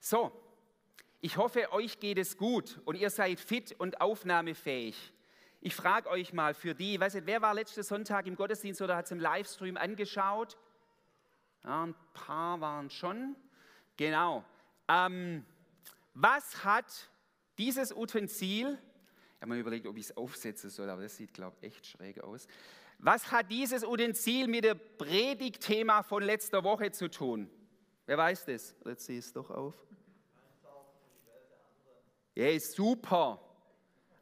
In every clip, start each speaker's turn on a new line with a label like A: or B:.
A: So, ich hoffe, euch geht es gut und ihr seid fit und aufnahmefähig. Ich frage euch mal für die, weiß nicht, wer war letzten Sonntag im Gottesdienst oder hat es im Livestream angeschaut? Ja, ein paar waren schon. Genau. Ähm, was hat dieses Utensil, ich habe mir überlegt, ob ich es aufsetzen soll, aber das sieht, glaube ich, echt schräg aus. Was hat dieses Utensil mit dem Predigtthema von letzter Woche zu tun? Wer weiß das? Jetzt sehe ich es doch auf. Ist super.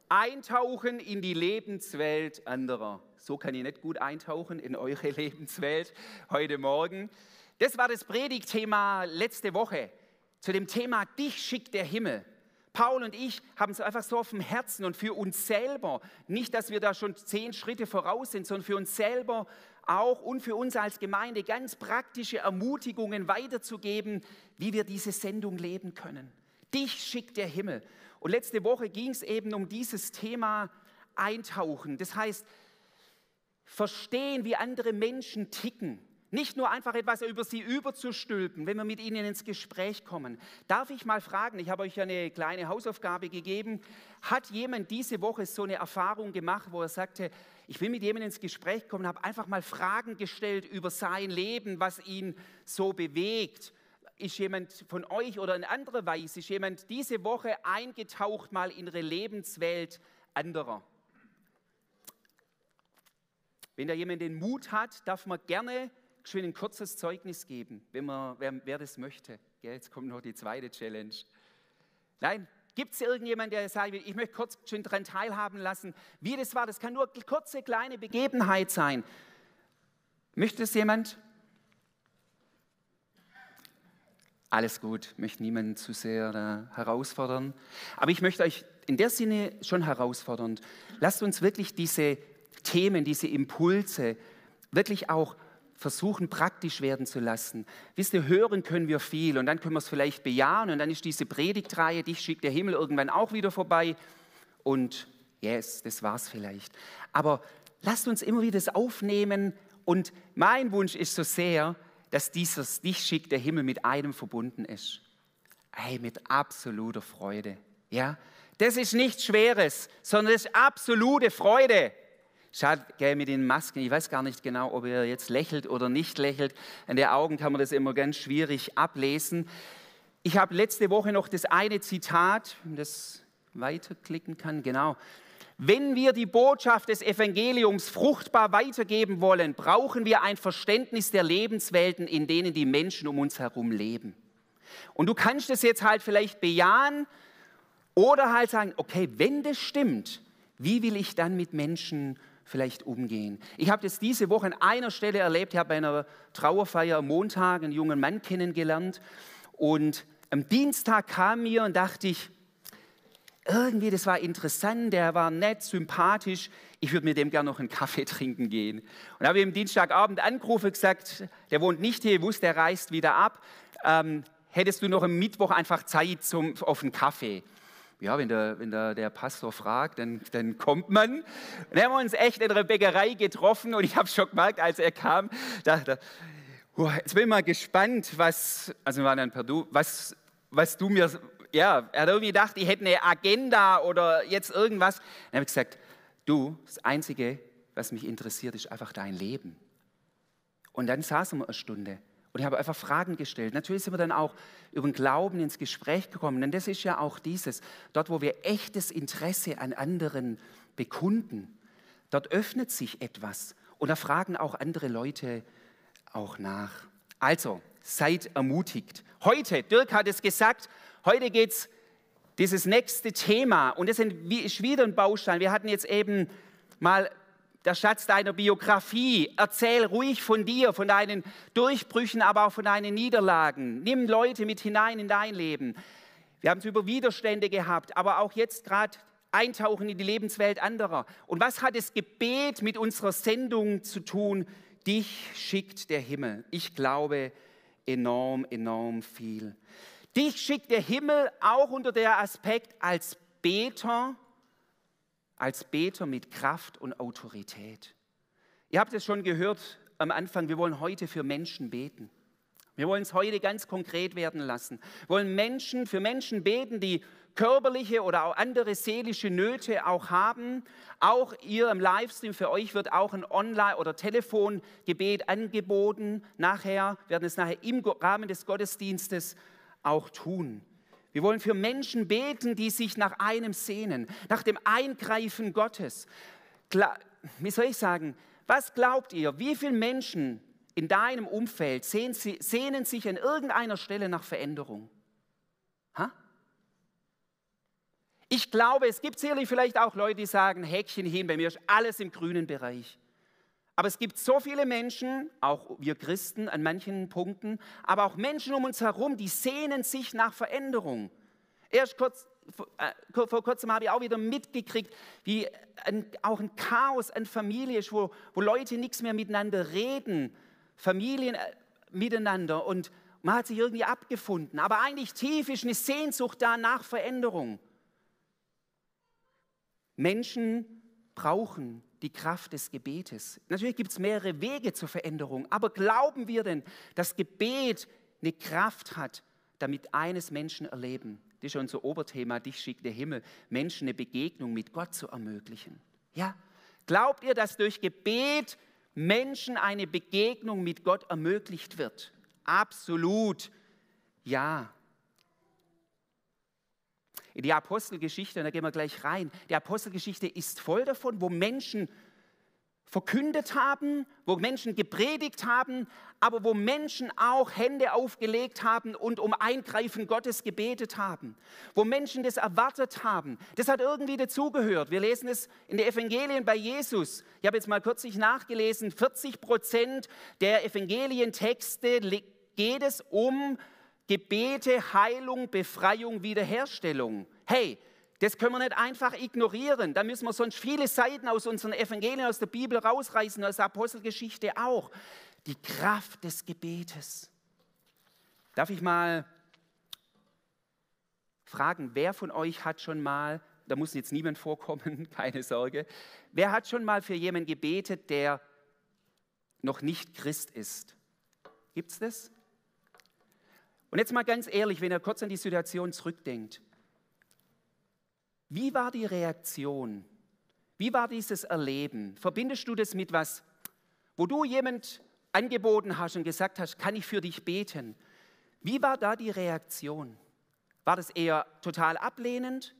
A: Eintauchen in die Lebenswelt anderer. So kann ich nicht gut eintauchen in eure Lebenswelt heute Morgen. Das war das Predigtthema letzte Woche zu dem Thema Dich schickt der Himmel. Paul und ich haben es einfach so auf dem Herzen und für uns selber, nicht, dass wir da schon zehn Schritte voraus sind, sondern für uns selber auch und für uns als Gemeinde ganz praktische Ermutigungen weiterzugeben, wie wir diese Sendung leben können. Dich schickt der Himmel. Und letzte Woche ging es eben um dieses Thema Eintauchen. Das heißt, verstehen, wie andere Menschen ticken. Nicht nur einfach etwas über sie überzustülpen, wenn wir mit ihnen ins Gespräch kommen. Darf ich mal fragen, ich habe euch eine kleine Hausaufgabe gegeben, hat jemand diese Woche so eine Erfahrung gemacht, wo er sagte, ich will mit jemandem ins Gespräch kommen, habe einfach mal Fragen gestellt über sein Leben, was ihn so bewegt ist jemand von euch oder in anderer Weise, ist jemand diese Woche eingetaucht mal in ihre Lebenswelt anderer? Wenn da jemand den Mut hat, darf man gerne schön ein kurzes Zeugnis geben, wenn man, wer, wer das möchte. Ja, jetzt kommt noch die zweite Challenge. Nein, gibt es irgendjemanden, der sagt, ich möchte kurz schön daran teilhaben lassen, wie das war? Das kann nur eine kurze, kleine Begebenheit sein. Möchte es jemand? Alles gut, möchte niemanden zu sehr herausfordern. Aber ich möchte euch in der Sinne schon herausfordern. Lasst uns wirklich diese Themen, diese Impulse wirklich auch versuchen, praktisch werden zu lassen. Wisst ihr, hören können wir viel und dann können wir es vielleicht bejahen und dann ist diese Predigtreihe, dich schickt der Himmel irgendwann auch wieder vorbei und yes, das war's vielleicht. Aber lasst uns immer wieder das aufnehmen und mein Wunsch ist so sehr, dass dieses schickt der Himmel mit einem verbunden ist. Hey, mit absoluter Freude. Ja? Das ist nichts Schweres, sondern das ist absolute Freude. Schaut gell, mit den Masken, ich weiß gar nicht genau, ob er jetzt lächelt oder nicht lächelt. An den Augen kann man das immer ganz schwierig ablesen. Ich habe letzte Woche noch das eine Zitat, das weiterklicken kann, genau. Wenn wir die Botschaft des Evangeliums fruchtbar weitergeben wollen, brauchen wir ein Verständnis der Lebenswelten, in denen die Menschen um uns herum leben. Und du kannst es jetzt halt vielleicht bejahen oder halt sagen, okay, wenn das stimmt, wie will ich dann mit Menschen vielleicht umgehen? Ich habe das diese Woche an einer Stelle erlebt, ich habe bei einer Trauerfeier am Montag einen jungen Mann kennengelernt und am Dienstag kam mir und dachte ich, irgendwie, das war interessant, der war nett, sympathisch. Ich würde mit dem gerne noch einen Kaffee trinken gehen. Und habe ihm Dienstagabend angerufen, gesagt, der wohnt nicht hier, wusste, der reist wieder ab. Ähm, hättest du noch am Mittwoch einfach Zeit zum, auf einen Kaffee? Ja, wenn der, wenn der, der Pastor fragt, dann, dann kommt man. Dann haben wir uns echt in einer Bäckerei getroffen und ich habe schon gemerkt, als er kam, dachte, oh, jetzt bin ich mal gespannt, was, also wir waren dann per Du, was, was du mir ja, er hat irgendwie gedacht, ich hätte eine Agenda oder jetzt irgendwas. Dann habe ich gesagt, du, das Einzige, was mich interessiert, ist einfach dein Leben. Und dann saßen wir eine Stunde und ich habe einfach Fragen gestellt. Natürlich sind wir dann auch über den Glauben ins Gespräch gekommen, denn das ist ja auch dieses, dort wo wir echtes Interesse an anderen bekunden, dort öffnet sich etwas und da fragen auch andere Leute auch nach. Also, seid ermutigt. Heute, Dirk hat es gesagt, Heute geht es dieses nächste Thema und das ist wieder ein Baustein. Wir hatten jetzt eben mal der Schatz deiner Biografie. Erzähl ruhig von dir, von deinen Durchbrüchen, aber auch von deinen Niederlagen. Nimm Leute mit hinein in dein Leben. Wir haben es über Widerstände gehabt, aber auch jetzt gerade eintauchen in die Lebenswelt anderer. Und was hat das Gebet mit unserer Sendung zu tun? Dich schickt der Himmel. Ich glaube enorm, enorm viel. Dich schickt der Himmel auch unter der Aspekt als Beter, als Beter mit Kraft und Autorität. Ihr habt es schon gehört am Anfang, wir wollen heute für Menschen beten. Wir wollen es heute ganz konkret werden lassen. Wir wollen Menschen, für Menschen beten, die körperliche oder auch andere seelische Nöte auch haben. Auch ihr im Livestream, für euch wird auch ein Online- oder Telefongebet angeboten. Nachher werden es nachher im Rahmen des Gottesdienstes auch tun. Wir wollen für Menschen beten, die sich nach einem sehnen, nach dem Eingreifen Gottes. Wie soll ich sagen, was glaubt ihr, wie viele Menschen in deinem Umfeld sehnen sich an irgendeiner Stelle nach Veränderung? Ha? Ich glaube, es gibt sicherlich vielleicht auch Leute, die sagen, Häkchen hin, bei mir ist alles im grünen Bereich. Aber es gibt so viele Menschen, auch wir Christen an manchen Punkten, aber auch Menschen um uns herum, die sehnen sich nach Veränderung. Erst kurz, äh, vor kurzem habe ich auch wieder mitgekriegt, wie ein, auch ein Chaos an Familie ist, wo, wo Leute nichts mehr miteinander reden, Familien äh, miteinander und man hat sich irgendwie abgefunden. Aber eigentlich tief ist eine Sehnsucht da nach Veränderung. Menschen brauchen die Kraft des Gebetes. Natürlich gibt es mehrere Wege zur Veränderung, aber glauben wir denn, dass Gebet eine Kraft hat, damit eines Menschen erleben? Das ist schon unser Oberthema, dich schickt der Himmel, Menschen eine Begegnung mit Gott zu ermöglichen. Ja? Glaubt ihr, dass durch Gebet Menschen eine Begegnung mit Gott ermöglicht wird? Absolut ja. In die Apostelgeschichte, und da gehen wir gleich rein, die Apostelgeschichte ist voll davon, wo Menschen verkündet haben, wo Menschen gepredigt haben, aber wo Menschen auch Hände aufgelegt haben und um Eingreifen Gottes gebetet haben, wo Menschen das erwartet haben. Das hat irgendwie dazugehört. Wir lesen es in den Evangelien bei Jesus. Ich habe jetzt mal kürzlich nachgelesen, 40 Prozent der Evangelientexte geht es um Gebete, Heilung, Befreiung, Wiederherstellung. Hey, das können wir nicht einfach ignorieren. Da müssen wir sonst viele Seiten aus unseren Evangelien, aus der Bibel rausreißen, aus der Apostelgeschichte auch. Die Kraft des Gebetes. Darf ich mal fragen, wer von euch hat schon mal, da muss jetzt niemand vorkommen, keine Sorge, wer hat schon mal für jemanden gebetet, der noch nicht Christ ist? Gibt es das? Und jetzt mal ganz ehrlich, wenn ihr kurz an die Situation zurückdenkt. Wie war die Reaktion? Wie war dieses Erleben? Verbindest du das mit was, wo du jemand angeboten hast und gesagt hast, kann ich für dich beten? Wie war da die Reaktion? War das eher total ablehnend?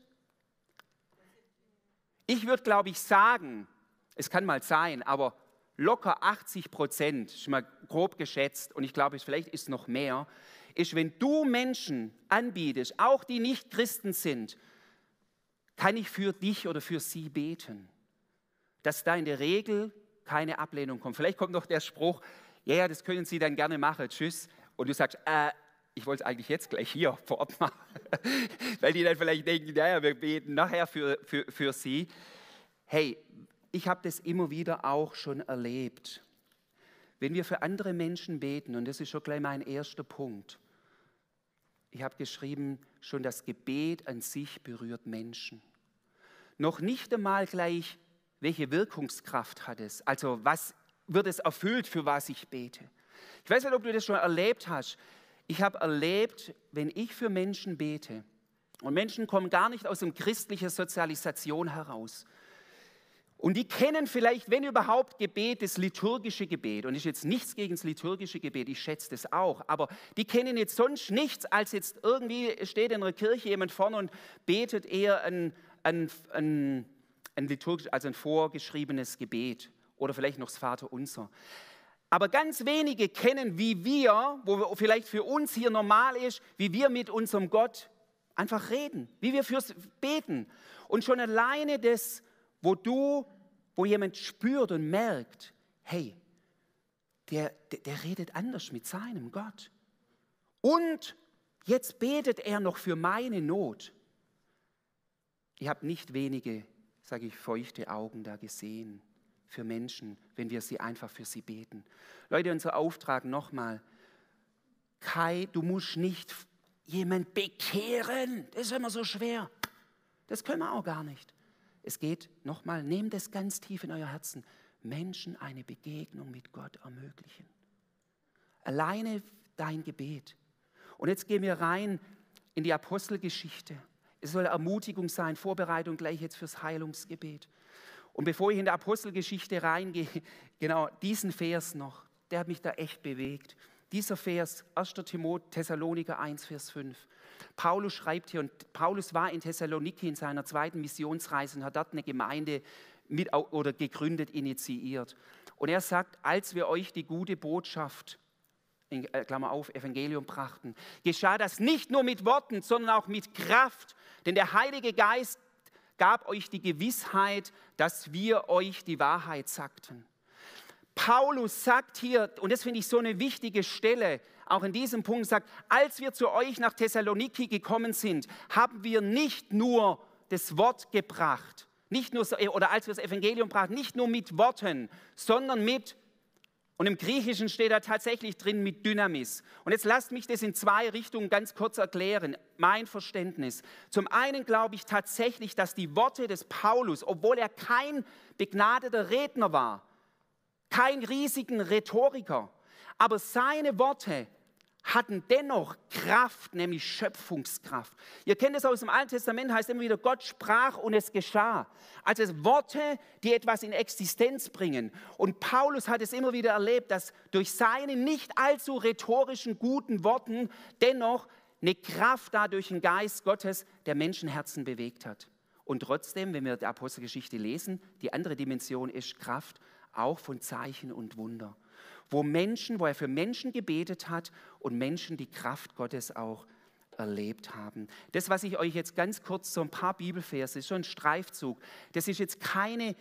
A: Ich würde, glaube ich, sagen, es kann mal sein, aber locker 80 Prozent, schon mal grob geschätzt, und ich glaube, vielleicht ist es noch mehr, ist, wenn du Menschen anbietest, auch die nicht Christen sind, kann ich für dich oder für sie beten, dass da in der Regel keine Ablehnung kommt. Vielleicht kommt noch der Spruch, ja, ja, das können Sie dann gerne machen, tschüss. Und du sagst, äh, ich wollte es eigentlich jetzt gleich hier vor Ort machen, weil die dann vielleicht denken, naja, wir beten nachher für, für, für Sie. Hey, ich habe das immer wieder auch schon erlebt. Wenn wir für andere Menschen beten, und das ist schon gleich mein erster Punkt, ich habe geschrieben, schon das Gebet an sich berührt Menschen. Noch nicht einmal gleich, welche Wirkungskraft hat es, also was wird es erfüllt, für was ich bete. Ich weiß nicht, ob du das schon erlebt hast. Ich habe erlebt, wenn ich für Menschen bete, und Menschen kommen gar nicht aus einer christlichen Sozialisation heraus, und die kennen vielleicht, wenn überhaupt, Gebet, das liturgische Gebet. Und ist jetzt nichts gegen das liturgische Gebet, ich schätze das auch. Aber die kennen jetzt sonst nichts, als jetzt irgendwie steht in einer Kirche jemand vorne und betet eher ein, ein, ein, ein liturgisch, also ein vorgeschriebenes Gebet. Oder vielleicht noch das Vaterunser. Aber ganz wenige kennen, wie wir, wo vielleicht für uns hier normal ist, wie wir mit unserem Gott einfach reden, wie wir fürs beten. Und schon alleine das wo du, wo jemand spürt und merkt, hey, der, der, der redet anders mit seinem Gott. Und jetzt betet er noch für meine Not. Ich habe nicht wenige, sage ich, feuchte Augen da gesehen für Menschen, wenn wir sie einfach für sie beten. Leute, unser Auftrag nochmal, Kai, du musst nicht jemand bekehren, das ist immer so schwer. Das können wir auch gar nicht. Es geht, nochmal, nehmt es ganz tief in euer Herzen, Menschen eine Begegnung mit Gott ermöglichen. Alleine dein Gebet. Und jetzt gehen wir rein in die Apostelgeschichte. Es soll Ermutigung sein, Vorbereitung gleich jetzt fürs Heilungsgebet. Und bevor ich in die Apostelgeschichte reingehe, genau diesen Vers noch, der hat mich da echt bewegt. Dieser Vers, 1. Timotheus, Thessaloniker 1, Vers 5. Paulus schreibt hier, und Paulus war in Thessaloniki in seiner zweiten Missionsreise und hat dort eine Gemeinde mit oder gegründet, initiiert. Und er sagt, als wir euch die gute Botschaft, in äh, Klammer auf, Evangelium brachten, geschah das nicht nur mit Worten, sondern auch mit Kraft. Denn der Heilige Geist gab euch die Gewissheit, dass wir euch die Wahrheit sagten. Paulus sagt hier, und das finde ich so eine wichtige Stelle, auch in diesem Punkt sagt, als wir zu euch nach Thessaloniki gekommen sind, haben wir nicht nur das Wort gebracht, nicht nur, oder als wir das Evangelium brachten, nicht nur mit Worten, sondern mit, und im Griechischen steht da tatsächlich drin mit Dynamis. Und jetzt lasst mich das in zwei Richtungen ganz kurz erklären, mein Verständnis. Zum einen glaube ich tatsächlich, dass die Worte des Paulus, obwohl er kein begnadeter Redner war, kein riesigen Rhetoriker, aber seine Worte hatten dennoch Kraft, nämlich Schöpfungskraft. Ihr kennt es aus dem Alten Testament, heißt immer wieder, Gott sprach und es geschah. Also Worte, die etwas in Existenz bringen. Und Paulus hat es immer wieder erlebt, dass durch seine nicht allzu rhetorischen guten Worten dennoch eine Kraft dadurch ein Geist Gottes der Menschenherzen bewegt hat. Und trotzdem, wenn wir die Apostelgeschichte lesen, die andere Dimension ist Kraft auch von Zeichen und Wunder, wo Menschen, wo er für Menschen gebetet hat und Menschen die Kraft Gottes auch erlebt haben. Das, was ich euch jetzt ganz kurz so ein paar Bibelverse, ist schon ein Streifzug. Das ist jetzt keine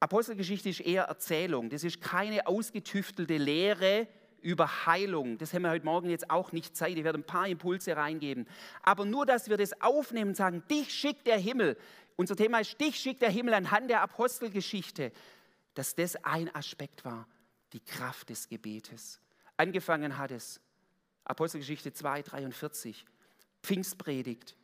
A: Apostelgeschichte ist eher Erzählung. Das ist keine ausgetüftelte Lehre über Heilung. Das haben wir heute Morgen jetzt auch nicht Zeit. Ich werde ein paar Impulse reingeben. Aber nur, dass wir das aufnehmen und sagen, dich schickt der Himmel. Unser Thema ist, dich schickt der Himmel anhand der Apostelgeschichte dass das ein Aspekt war, die Kraft des Gebetes. Angefangen hat es, Apostelgeschichte 2, 43, Pfingstpredigt.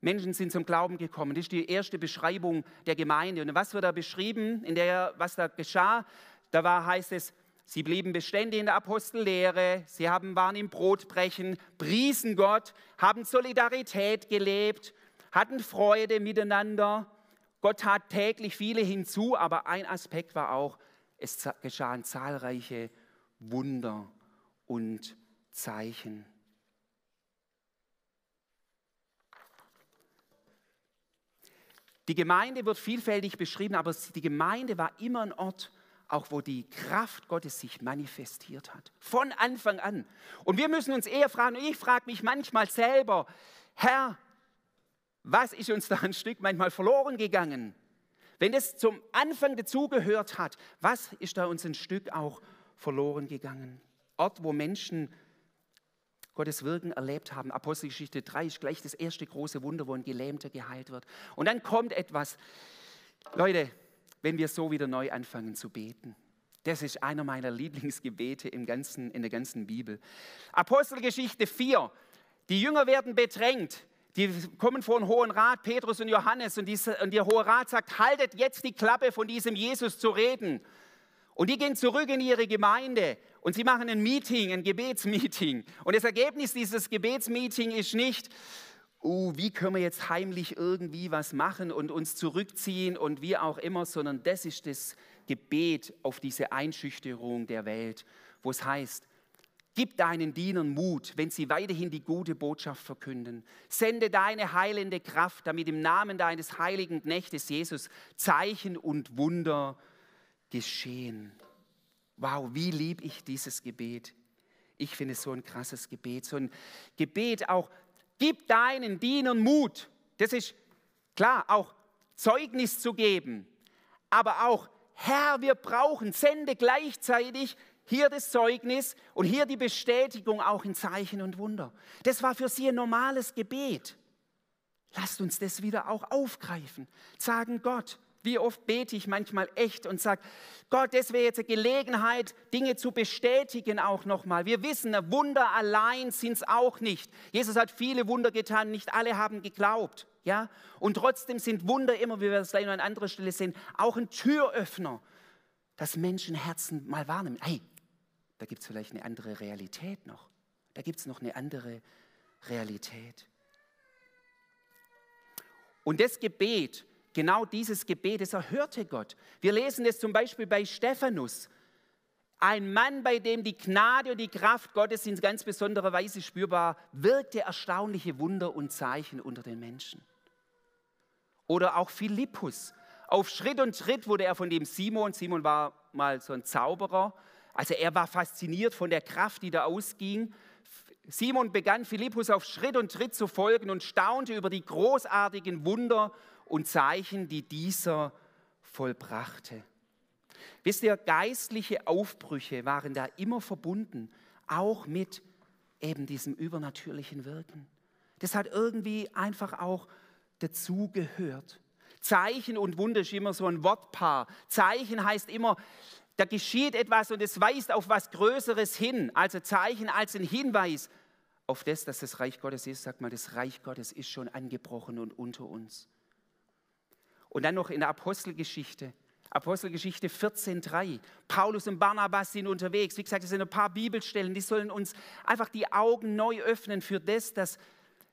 A: Menschen sind zum Glauben gekommen. Das ist die erste Beschreibung der Gemeinde. Und was wird da beschrieben, in der, was da geschah? Da war, heißt es, sie blieben beständig in der Apostellehre, sie haben, waren im Brotbrechen, priesen Gott, haben Solidarität gelebt, hatten Freude miteinander Gott tat täglich viele hinzu, aber ein Aspekt war auch, es geschahen zahlreiche Wunder und Zeichen. Die Gemeinde wird vielfältig beschrieben, aber die Gemeinde war immer ein Ort, auch wo die Kraft Gottes sich manifestiert hat. Von Anfang an. Und wir müssen uns eher fragen, ich frage mich manchmal selber, Herr, was ist uns da ein Stück manchmal verloren gegangen? Wenn es zum Anfang dazugehört hat, was ist da uns ein Stück auch verloren gegangen? Ort, wo Menschen Gottes Wirken erlebt haben. Apostelgeschichte 3 ist gleich das erste große Wunder, wo ein Gelähmter geheilt wird. Und dann kommt etwas. Leute, wenn wir so wieder neu anfangen zu beten, das ist einer meiner Lieblingsgebete im ganzen, in der ganzen Bibel. Apostelgeschichte 4. Die Jünger werden bedrängt. Die kommen vor den Hohen Rat, Petrus und Johannes, und, diese, und der Hohe Rat sagt, haltet jetzt die Klappe von diesem Jesus zu reden. Und die gehen zurück in ihre Gemeinde und sie machen ein Meeting, ein Gebetsmeeting. Und das Ergebnis dieses Gebetsmeeting ist nicht, uh, wie können wir jetzt heimlich irgendwie was machen und uns zurückziehen und wie auch immer, sondern das ist das Gebet auf diese Einschüchterung der Welt, wo es heißt, Gib deinen Dienern Mut, wenn sie weiterhin die gute Botschaft verkünden. Sende deine heilende Kraft, damit im Namen deines heiligen Knechtes Jesus Zeichen und Wunder geschehen. Wow, wie lieb ich dieses Gebet. Ich finde es so ein krasses Gebet. So ein Gebet auch, gib deinen Dienern Mut. Das ist klar, auch Zeugnis zu geben. Aber auch, Herr, wir brauchen, sende gleichzeitig hier das Zeugnis und hier die Bestätigung auch in Zeichen und Wunder. Das war für sie ein normales Gebet. Lasst uns das wieder auch aufgreifen. Sagen Gott, wie oft bete ich manchmal echt und sage, Gott, das wäre jetzt eine Gelegenheit, Dinge zu bestätigen auch nochmal. Wir wissen, Wunder allein sind es auch nicht. Jesus hat viele Wunder getan, nicht alle haben geglaubt. Ja? Und trotzdem sind Wunder immer, wie wir es gleich noch an anderer Stelle sehen, auch ein Türöffner, dass Menschenherzen mal wahrnehmen. Hey, da gibt es vielleicht eine andere Realität noch. Da gibt es noch eine andere Realität. Und das Gebet, genau dieses Gebet, das erhörte Gott. Wir lesen es zum Beispiel bei Stephanus. Ein Mann, bei dem die Gnade und die Kraft Gottes in ganz besonderer Weise spürbar wirkte, erstaunliche Wunder und Zeichen unter den Menschen. Oder auch Philippus. Auf Schritt und Tritt wurde er von dem Simon, Simon war mal so ein Zauberer, also er war fasziniert von der Kraft, die da ausging. Simon begann Philippus auf Schritt und Tritt zu folgen und staunte über die großartigen Wunder und Zeichen, die dieser vollbrachte. Wisst ihr, geistliche Aufbrüche waren da immer verbunden, auch mit eben diesem übernatürlichen Wirken. Das hat irgendwie einfach auch dazugehört. Zeichen und Wunder ist immer so ein Wortpaar. Zeichen heißt immer, da geschieht etwas und es weist auf was Größeres hin. Also Zeichen als ein Hinweis auf das, dass das Reich Gottes ist. Sag mal, das Reich Gottes ist schon angebrochen und unter uns. Und dann noch in der Apostelgeschichte. Apostelgeschichte 14.3. Paulus und Barnabas sind unterwegs. Wie gesagt, es sind ein paar Bibelstellen, die sollen uns einfach die Augen neu öffnen für das, dass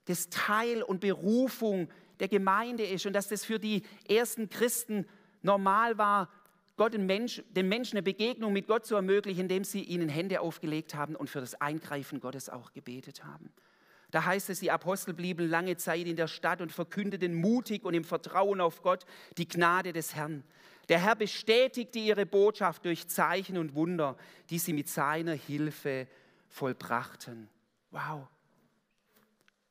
A: das Teil und Berufung der Gemeinde ist und dass das für die ersten Christen normal war, Gott den, Mensch, den Menschen eine Begegnung mit Gott zu ermöglichen, indem sie ihnen Hände aufgelegt haben und für das Eingreifen Gottes auch gebetet haben. Da heißt es, die Apostel blieben lange Zeit in der Stadt und verkündeten mutig und im Vertrauen auf Gott die Gnade des Herrn. Der Herr bestätigte ihre Botschaft durch Zeichen und Wunder, die sie mit seiner Hilfe vollbrachten. Wow.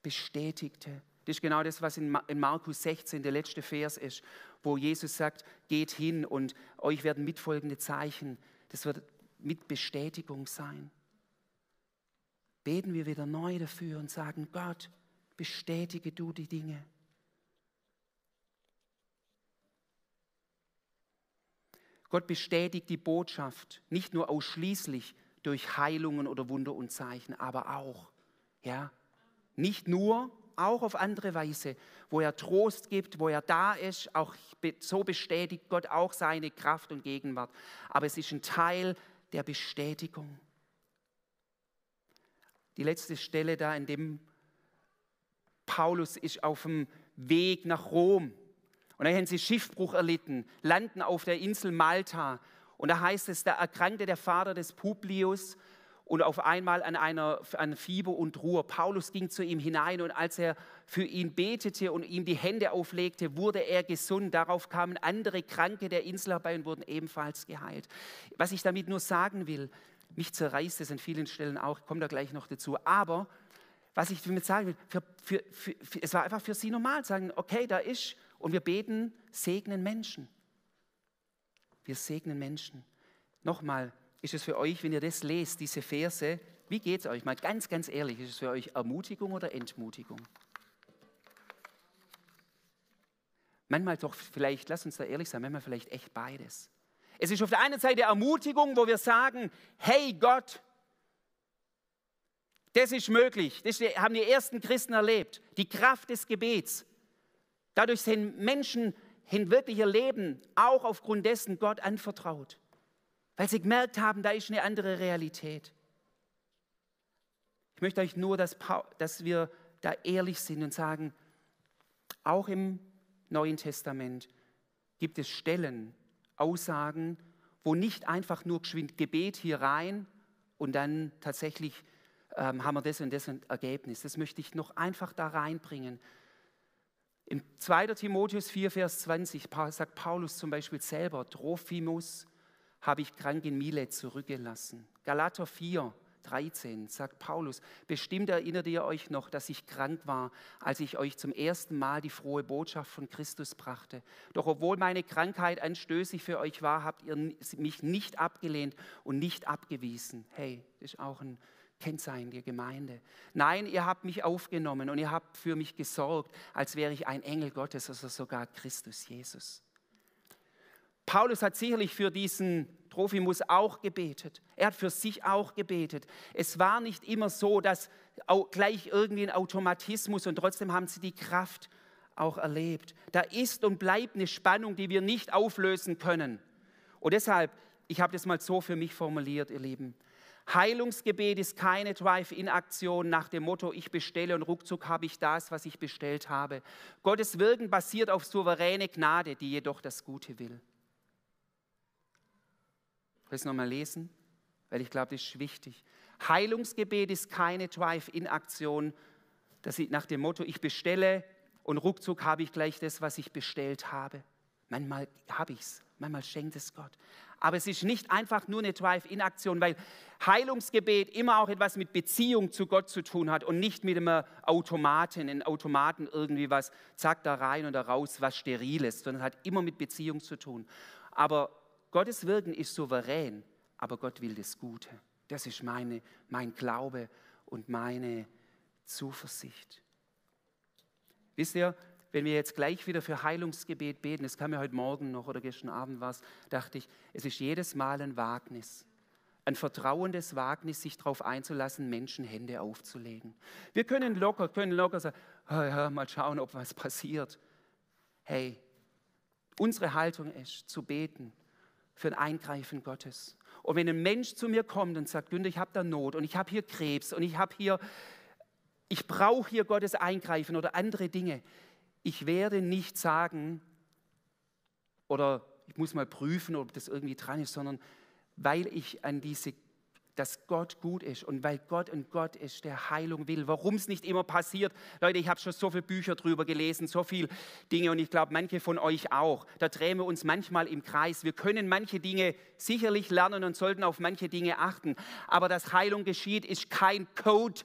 A: Bestätigte. Das ist genau das, was in Markus 16 der letzte Vers ist, wo Jesus sagt, geht hin und euch werden mitfolgende Zeichen. Das wird mit Bestätigung sein. Beten wir wieder neu dafür und sagen, Gott, bestätige du die Dinge. Gott bestätigt die Botschaft nicht nur ausschließlich durch Heilungen oder Wunder und Zeichen, aber auch, ja, nicht nur, auch auf andere Weise, wo er Trost gibt, wo er da ist, auch so bestätigt Gott auch seine Kraft und Gegenwart. Aber es ist ein Teil der Bestätigung. Die letzte Stelle da, in dem Paulus ist auf dem Weg nach Rom und dann haben sie Schiffbruch erlitten, landen auf der Insel Malta. Und da heißt es, da erkrankte der Vater des Publius und auf einmal an einer an Fieber und Ruhe. Paulus ging zu ihm hinein und als er für ihn betete und ihm die Hände auflegte, wurde er gesund. Darauf kamen andere Kranke der Insel herbei und wurden ebenfalls geheilt. Was ich damit nur sagen will, mich zerreißt es an vielen Stellen auch, ich komme da gleich noch dazu, aber was ich damit sagen will, für, für, für, es war einfach für sie normal, sagen, okay, da ist und wir beten, segnen Menschen. Wir segnen Menschen. Nochmal, ist es für euch, wenn ihr das lest, diese Verse, wie geht es euch? Mal ganz, ganz ehrlich, ist es für euch Ermutigung oder Entmutigung? Manchmal doch vielleicht, lass uns da ehrlich sein, manchmal vielleicht echt beides. Es ist auf der einen Seite Ermutigung, wo wir sagen, hey Gott, das ist möglich. Das haben die ersten Christen erlebt. Die Kraft des Gebets. Dadurch sind Menschen in wirklich ihr Leben auch aufgrund dessen Gott anvertraut, weil sie gemerkt haben, da ist eine andere Realität. Ich möchte euch nur, dass, dass wir da ehrlich sind und sagen, auch im Neuen Testament gibt es Stellen, Aussagen, wo nicht einfach nur geschwind Gebet hier rein und dann tatsächlich ähm, haben wir das und das Ergebnis. Das möchte ich noch einfach da reinbringen. In 2. Timotheus 4, Vers 20 sagt Paulus zum Beispiel selber, Trophimus habe ich krank in Milet zurückgelassen. Galater 4, 13 sagt Paulus, bestimmt erinnert ihr euch noch, dass ich krank war, als ich euch zum ersten Mal die frohe Botschaft von Christus brachte. Doch obwohl meine Krankheit anstößig für euch war, habt ihr mich nicht abgelehnt und nicht abgewiesen. Hey, das ist auch ein Kennzeichen der Gemeinde. Nein, ihr habt mich aufgenommen und ihr habt für mich gesorgt, als wäre ich ein Engel Gottes, also sogar Christus Jesus. Paulus hat sicherlich für diesen Trophimus auch gebetet. Er hat für sich auch gebetet. Es war nicht immer so, dass gleich irgendwie ein Automatismus und trotzdem haben sie die Kraft auch erlebt. Da ist und bleibt eine Spannung, die wir nicht auflösen können. Und deshalb, ich habe das mal so für mich formuliert, ihr Lieben, Heilungsgebet ist keine Drive-in-Aktion nach dem Motto, ich bestelle und ruckzuck habe ich das, was ich bestellt habe. Gottes Wirken basiert auf souveräne Gnade, die jedoch das Gute will. Ich will es nochmal lesen, weil ich glaube, das ist wichtig. Heilungsgebet ist keine Drive-in-Aktion nach dem Motto, ich bestelle und ruckzuck habe ich gleich das, was ich bestellt habe. Manchmal habe ich es, manchmal schenkt es Gott. Aber es ist nicht einfach nur eine Drive-In-Aktion, weil Heilungsgebet immer auch etwas mit Beziehung zu Gott zu tun hat und nicht mit einem Automaten, in Automaten irgendwie was, zack, da rein oder raus, was Steriles, sondern es hat immer mit Beziehung zu tun. Aber Gottes Wirken ist souverän, aber Gott will das Gute. Das ist meine, mein Glaube und meine Zuversicht. Wisst ihr, wenn wir jetzt gleich wieder für Heilungsgebet beten, das kam mir heute Morgen noch oder gestern Abend was, dachte ich, es ist jedes Mal ein Wagnis. Ein vertrauendes Wagnis, sich darauf einzulassen, Menschen Hände aufzulegen. Wir können locker, können locker sagen, oh ja, mal schauen, ob was passiert. Hey, unsere Haltung ist, zu beten für ein Eingreifen Gottes. Und wenn ein Mensch zu mir kommt und sagt, Günther, ich habe da Not und ich habe hier Krebs und ich habe hier, ich brauche hier Gottes Eingreifen oder andere Dinge, ich werde nicht sagen, oder ich muss mal prüfen, ob das irgendwie dran ist, sondern weil ich an diese, dass Gott gut ist und weil Gott ein Gott ist, der Heilung will. Warum es nicht immer passiert, Leute, ich habe schon so viele Bücher drüber gelesen, so viele Dinge und ich glaube, manche von euch auch. Da drehen wir uns manchmal im Kreis. Wir können manche Dinge sicherlich lernen und sollten auf manche Dinge achten. Aber dass Heilung geschieht, ist kein Code,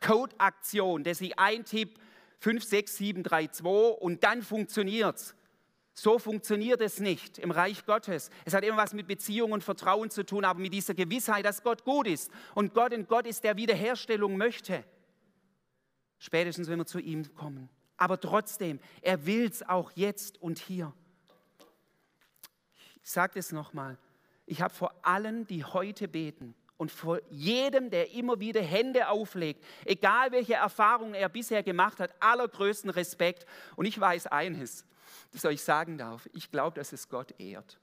A: Code-Aktion, dass ich eintippe, 5, 6, 7, 3, 2 und dann funktioniert es. So funktioniert es nicht im Reich Gottes. Es hat immer was mit Beziehung und Vertrauen zu tun, aber mit dieser Gewissheit, dass Gott gut ist und Gott ein Gott ist, der Wiederherstellung möchte. Spätestens, wenn wir zu ihm kommen. Aber trotzdem, er will es auch jetzt und hier. Ich sage es nochmal. Ich habe vor allen, die heute beten, und vor jedem, der immer wieder Hände auflegt, egal welche Erfahrungen er bisher gemacht hat, allergrößten Respekt. Und ich weiß eines, das euch sagen darf, ich glaube, dass es Gott ehrt.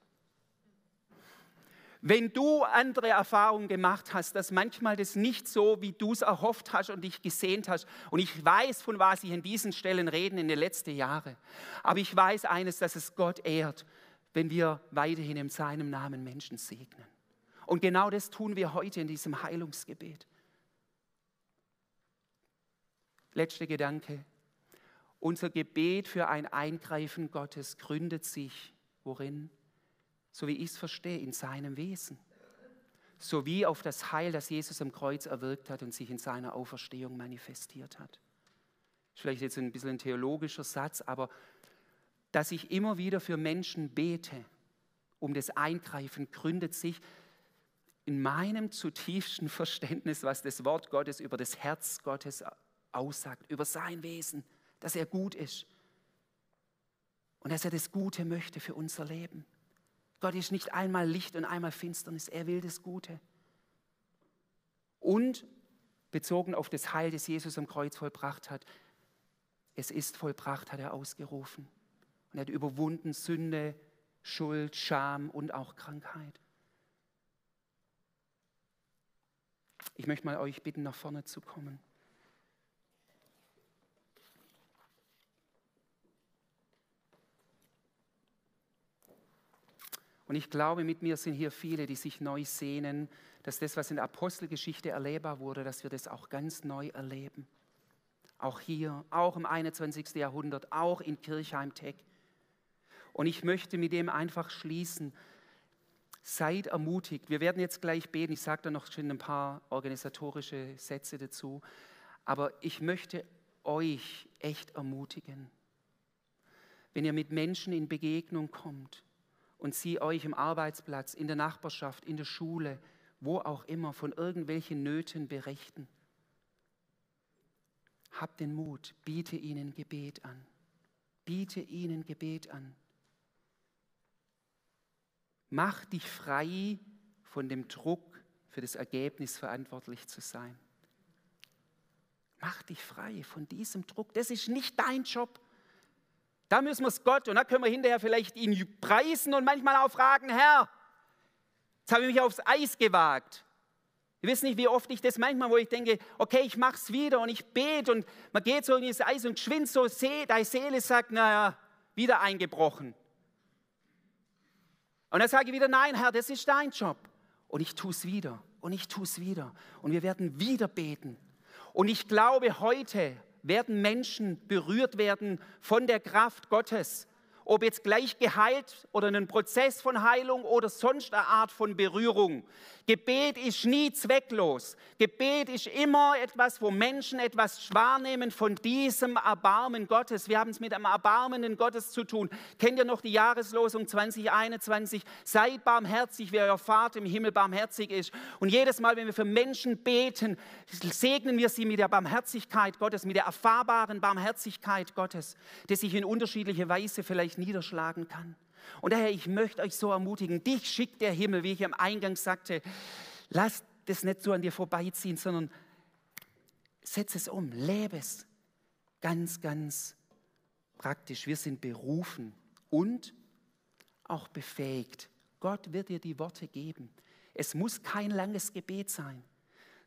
A: Wenn du andere Erfahrungen gemacht hast, dass manchmal das nicht so, wie du es erhofft hast und dich gesehnt hast, und ich weiß, von was ich in diesen Stellen reden in den letzten Jahren, aber ich weiß eines, dass es Gott ehrt, wenn wir weiterhin in seinem Namen Menschen segnen. Und genau das tun wir heute in diesem Heilungsgebet. Letzter Gedanke. Unser Gebet für ein Eingreifen Gottes gründet sich worin? So wie ich es verstehe, in seinem Wesen. Sowie auf das Heil, das Jesus am Kreuz erwirkt hat und sich in seiner Auferstehung manifestiert hat. Vielleicht jetzt ein bisschen ein theologischer Satz, aber dass ich immer wieder für Menschen bete, um das Eingreifen, gründet sich in meinem zutiefsten Verständnis, was das Wort Gottes über das Herz Gottes aussagt, über sein Wesen, dass er gut ist und dass er das Gute möchte für unser Leben. Gott ist nicht einmal Licht und einmal Finsternis, er will das Gute. Und bezogen auf das Heil, das Jesus am Kreuz vollbracht hat, es ist vollbracht, hat er ausgerufen. Und er hat überwunden Sünde, Schuld, Scham und auch Krankheit. Ich möchte mal euch bitten, nach vorne zu kommen. Und ich glaube, mit mir sind hier viele, die sich neu sehnen, dass das, was in der Apostelgeschichte erlebbar wurde, dass wir das auch ganz neu erleben. Auch hier, auch im 21. Jahrhundert, auch in Kirchheim-Tech. Und ich möchte mit dem einfach schließen, Seid ermutigt. Wir werden jetzt gleich beten. Ich sage da noch schon ein paar organisatorische Sätze dazu. Aber ich möchte euch echt ermutigen. Wenn ihr mit Menschen in Begegnung kommt und sie euch im Arbeitsplatz, in der Nachbarschaft, in der Schule, wo auch immer von irgendwelchen Nöten berichten, habt den Mut, biete ihnen Gebet an. Biete ihnen Gebet an. Mach dich frei von dem Druck, für das Ergebnis verantwortlich zu sein. Mach dich frei von diesem Druck. Das ist nicht dein Job. Da müssen wir es Gott und da können wir hinterher vielleicht ihn preisen und manchmal auch fragen, Herr, Jetzt habe ich mich aufs Eis gewagt. Ihr wisst nicht, wie oft ich das manchmal, wo ich denke, okay, ich mache es wieder und ich bete und man geht so in das Eis und geschwind so, deine Seele sagt, naja, wieder eingebrochen. Und dann sage ich wieder, nein, Herr, das ist dein Job. Und ich tue es wieder und ich tue es wieder. Und wir werden wieder beten. Und ich glaube, heute werden Menschen berührt werden von der Kraft Gottes ob jetzt gleich geheilt oder einen Prozess von Heilung oder sonst eine Art von Berührung. Gebet ist nie zwecklos. Gebet ist immer etwas, wo Menschen etwas wahrnehmen von diesem Erbarmen Gottes. Wir haben es mit einem erbarmenden Gottes zu tun. Kennt ihr noch die Jahreslosung 2021? Seid barmherzig, wie euer Vater im Himmel barmherzig ist. Und jedes Mal, wenn wir für Menschen beten, segnen wir sie mit der Barmherzigkeit Gottes, mit der erfahrbaren Barmherzigkeit Gottes, die sich in unterschiedliche Weise vielleicht niederschlagen kann. Und daher, ich möchte euch so ermutigen, dich schickt der Himmel, wie ich am Eingang sagte, lass das nicht so an dir vorbeiziehen, sondern setz es um, lebe es. Ganz, ganz praktisch. Wir sind berufen und auch befähigt. Gott wird dir die Worte geben. Es muss kein langes Gebet sein,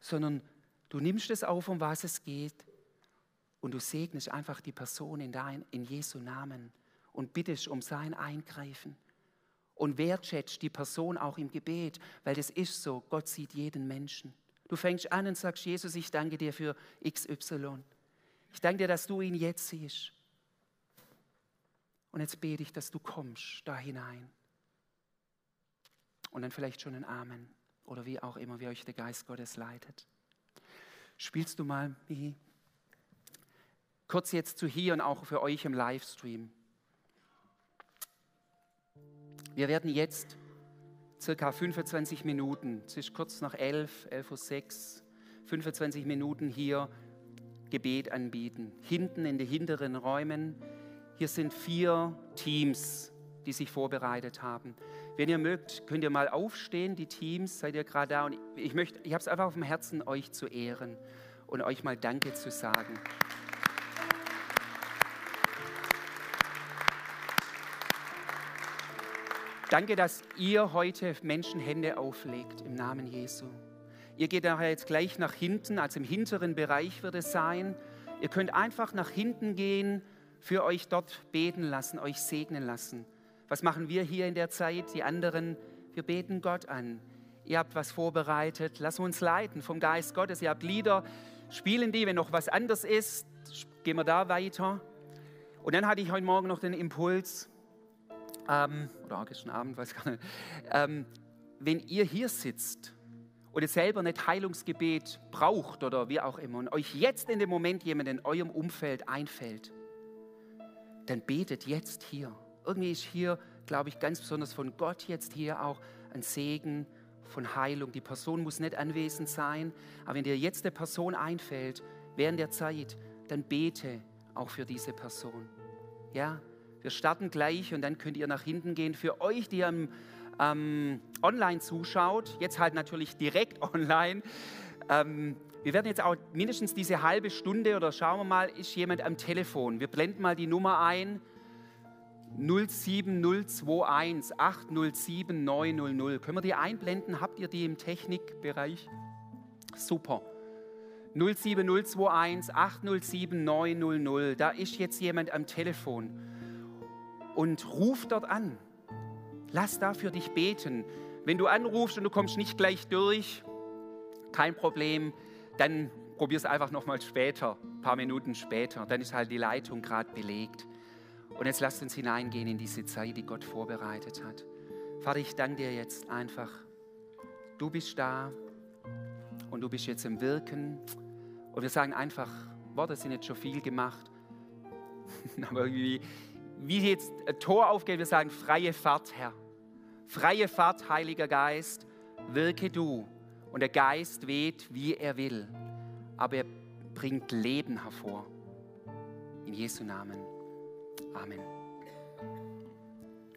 A: sondern du nimmst es auf, um was es geht und du segnest einfach die Person in, dein, in Jesu Namen und bittest um sein Eingreifen. Und wertschätzt die Person auch im Gebet, weil das ist so, Gott sieht jeden Menschen. Du fängst an und sagst, Jesus, ich danke dir für XY. Ich danke dir, dass du ihn jetzt siehst. Und jetzt bete ich, dass du kommst da hinein. Und dann vielleicht schon ein Amen oder wie auch immer, wie euch der Geist Gottes leitet. Spielst du mal? Kurz jetzt zu hier und auch für euch im Livestream. Wir werden jetzt circa 25 Minuten, es ist kurz nach 11, 11.06 Uhr, 25 Minuten hier Gebet anbieten. Hinten in den hinteren Räumen, hier sind vier Teams, die sich vorbereitet haben. Wenn ihr mögt, könnt ihr mal aufstehen, die Teams, seid ihr gerade da. Und ich möchte, ich habe es einfach auf dem Herzen, euch zu ehren und euch mal Danke zu sagen. Danke, dass ihr heute Menschenhände auflegt im Namen Jesu. Ihr geht daher jetzt gleich nach hinten, also im hinteren Bereich wird es sein. Ihr könnt einfach nach hinten gehen, für euch dort beten lassen, euch segnen lassen. Was machen wir hier in der Zeit? Die anderen, wir beten Gott an. Ihr habt was vorbereitet, lass uns leiten vom Geist Gottes. Ihr habt Lieder, spielen die, wenn noch was anders ist, gehen wir da weiter. Und dann hatte ich heute Morgen noch den Impuls, ähm, oder gestern Abend, weiß gar nicht, ähm, wenn ihr hier sitzt und ihr selber nicht Heilungsgebet braucht oder wie auch immer und euch jetzt in dem Moment jemand in eurem Umfeld einfällt, dann betet jetzt hier. Irgendwie ist hier, glaube ich, ganz besonders von Gott jetzt hier auch ein Segen von Heilung. Die Person muss nicht anwesend sein, aber wenn dir jetzt eine Person einfällt, während der Zeit, dann bete auch für diese Person. Ja, wir starten gleich und dann könnt ihr nach hinten gehen. Für euch, die am, ähm, online zuschaut, jetzt halt natürlich direkt online. Ähm, wir werden jetzt auch mindestens diese halbe Stunde oder schauen wir mal, ist jemand am Telefon. Wir blenden mal die Nummer ein. 07021 807 900. Können wir die einblenden? Habt ihr die im Technikbereich? Super. 07021 807 900. Da ist jetzt jemand am Telefon und ruf dort an. Lass dafür dich beten. Wenn du anrufst und du kommst nicht gleich durch, kein Problem, dann probier es einfach nochmal später, ein paar Minuten später. Dann ist halt die Leitung gerade belegt. Und jetzt lasst uns hineingehen in diese Zeit, die Gott vorbereitet hat. Vater, ich danke dir jetzt einfach. Du bist da und du bist jetzt im Wirken. Und wir sagen einfach, Worte sind jetzt schon viel gemacht. Aber irgendwie, wie jetzt ein Tor aufgeht, wir sagen, freie Fahrt, Herr. Freie Fahrt, Heiliger Geist, wirke du. Und der Geist weht, wie er will. Aber er bringt Leben hervor. In Jesu Namen. Amen.